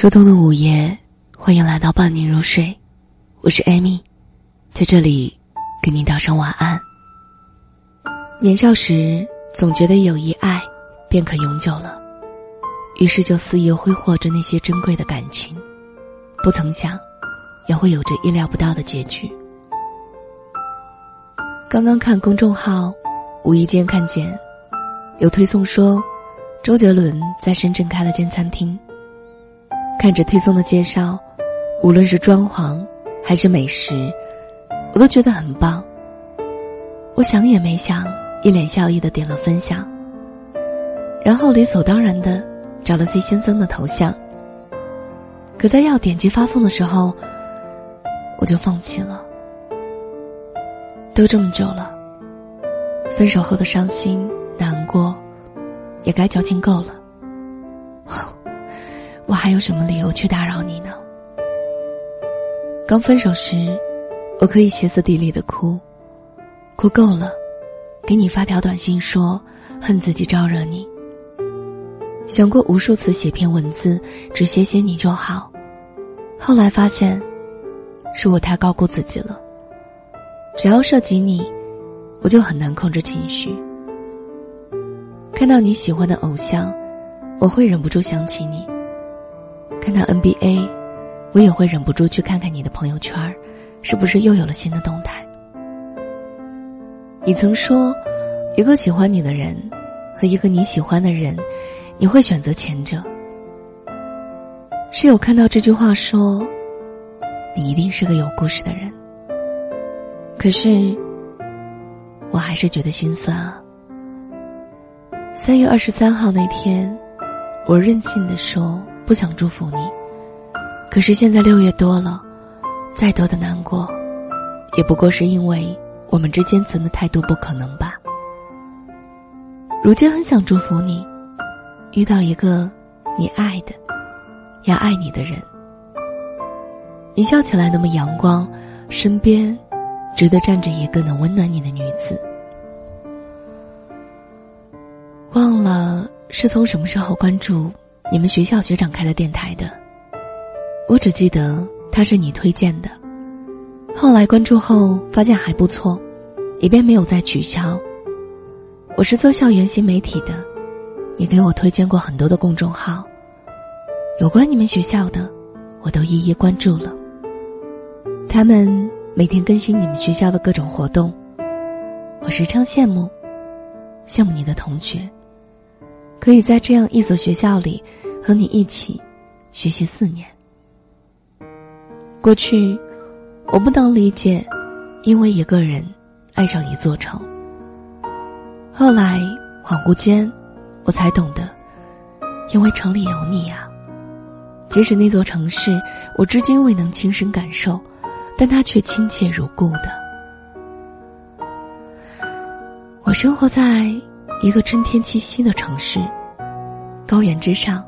初冬的午夜，欢迎来到伴你入睡，我是艾米，在这里给你道声晚安。年少时总觉得有一爱便可永久了，于是就肆意挥霍着那些珍贵的感情，不曾想，也会有着意料不到的结局。刚刚看公众号，无意间看见有推送说，周杰伦在深圳开了间餐厅。看着推送的介绍，无论是装潢还是美食，我都觉得很棒。我想也没想，一脸笑意的点了分享，然后理所当然的找了 C 先生的头像。可在要点击发送的时候，我就放弃了。都这么久了，分手后的伤心难过，也该矫情够了。我还有什么理由去打扰你呢？刚分手时，我可以歇斯底里的哭，哭够了，给你发条短信说恨自己招惹你。想过无数次写篇文字只写写你就好，后来发现，是我太高估自己了。只要涉及你，我就很难控制情绪。看到你喜欢的偶像，我会忍不住想起你。看到 NBA，我也会忍不住去看看你的朋友圈是不是又有了新的动态？你曾说，一个喜欢你的人和一个你喜欢的人，你会选择前者。室友看到这句话说：“你一定是个有故事的人。”可是，我还是觉得心酸啊。三月二十三号那天，我任性的说。不想祝福你，可是现在六月多了，再多的难过，也不过是因为我们之间存的太多不可能吧。如今很想祝福你，遇到一个你爱的、要爱你的人。你笑起来那么阳光，身边值得站着一个能温暖你的女子。忘了是从什么时候关注。你们学校学长开的电台的，我只记得他是你推荐的。后来关注后发现还不错，也便没有再取消。我是做校园新媒体的，你给我推荐过很多的公众号，有关你们学校的，我都一一关注了。他们每天更新你们学校的各种活动，我时常羡慕，羡慕你的同学。可以在这样一所学校里，和你一起学习四年。过去，我不能理解，因为一个人爱上一座城。后来恍惚间，我才懂得，因为城里有你呀。即使那座城市我至今未能亲身感受，但它却亲切如故的。我生活在。一个春天气息的城市，高原之上，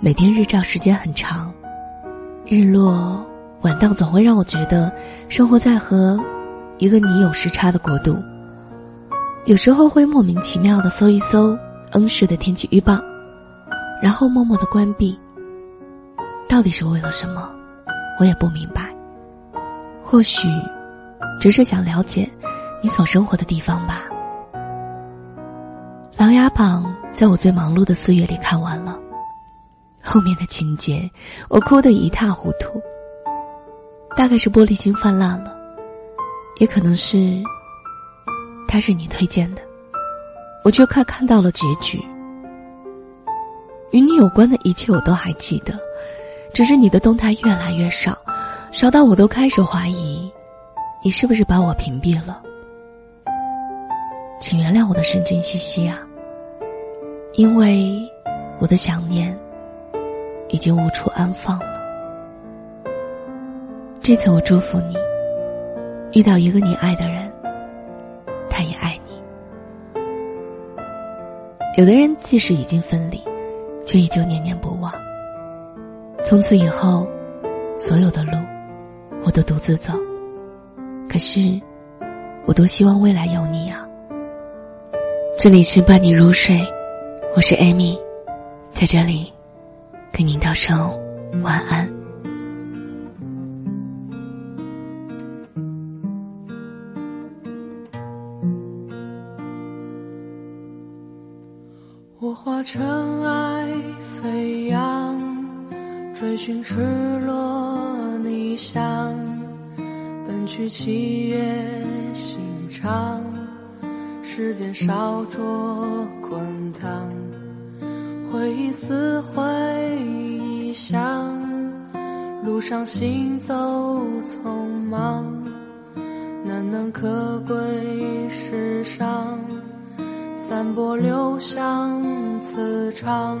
每天日照时间很长，日落晚到总会让我觉得生活在和一个你有时差的国度。有时候会莫名其妙的搜一搜恩市的天气预报，然后默默的关闭。到底是为了什么，我也不明白。或许，只是想了解你所生活的地方吧。《琅琊榜》在我最忙碌的四月里看完了，后面的情节我哭得一塌糊涂。大概是玻璃心泛滥了，也可能是，他是你推荐的，我却快看到了结局。与你有关的一切我都还记得，只是你的动态越来越少，少到我都开始怀疑，你是不是把我屏蔽了？请原谅我的神经兮兮啊。因为我的想念已经无处安放了。这次我祝福你，遇到一个你爱的人，他也爱你。有的人即使已经分离，却依旧念念不忘。从此以后，所有的路我都独自走。可是，我多希望未来有你啊！这里是伴你入睡。我是艾米，在这里跟您道声晚安。我化尘埃飞扬，追寻赤裸逆翔，奔去七月心肠，时间烧灼滚烫，回忆撕毁臆想，路上行走匆忙，难能可贵世上。散播留香磁场。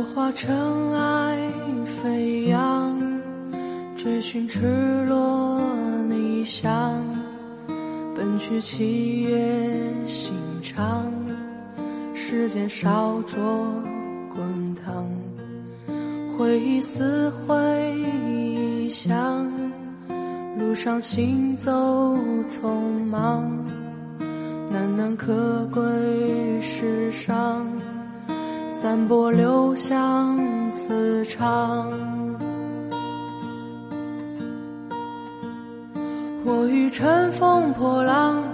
我化尘埃飞扬，追寻赤裸逆翔。奔去七月心肠，时间烧灼滚烫，回忆撕毁臆想，路上行走匆忙，难能可贵世上，散播留香磁场。我欲乘风破浪，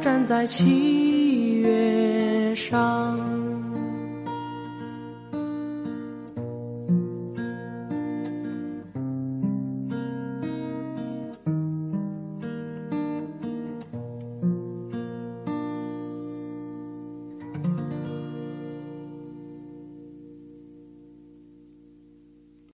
站在七月上。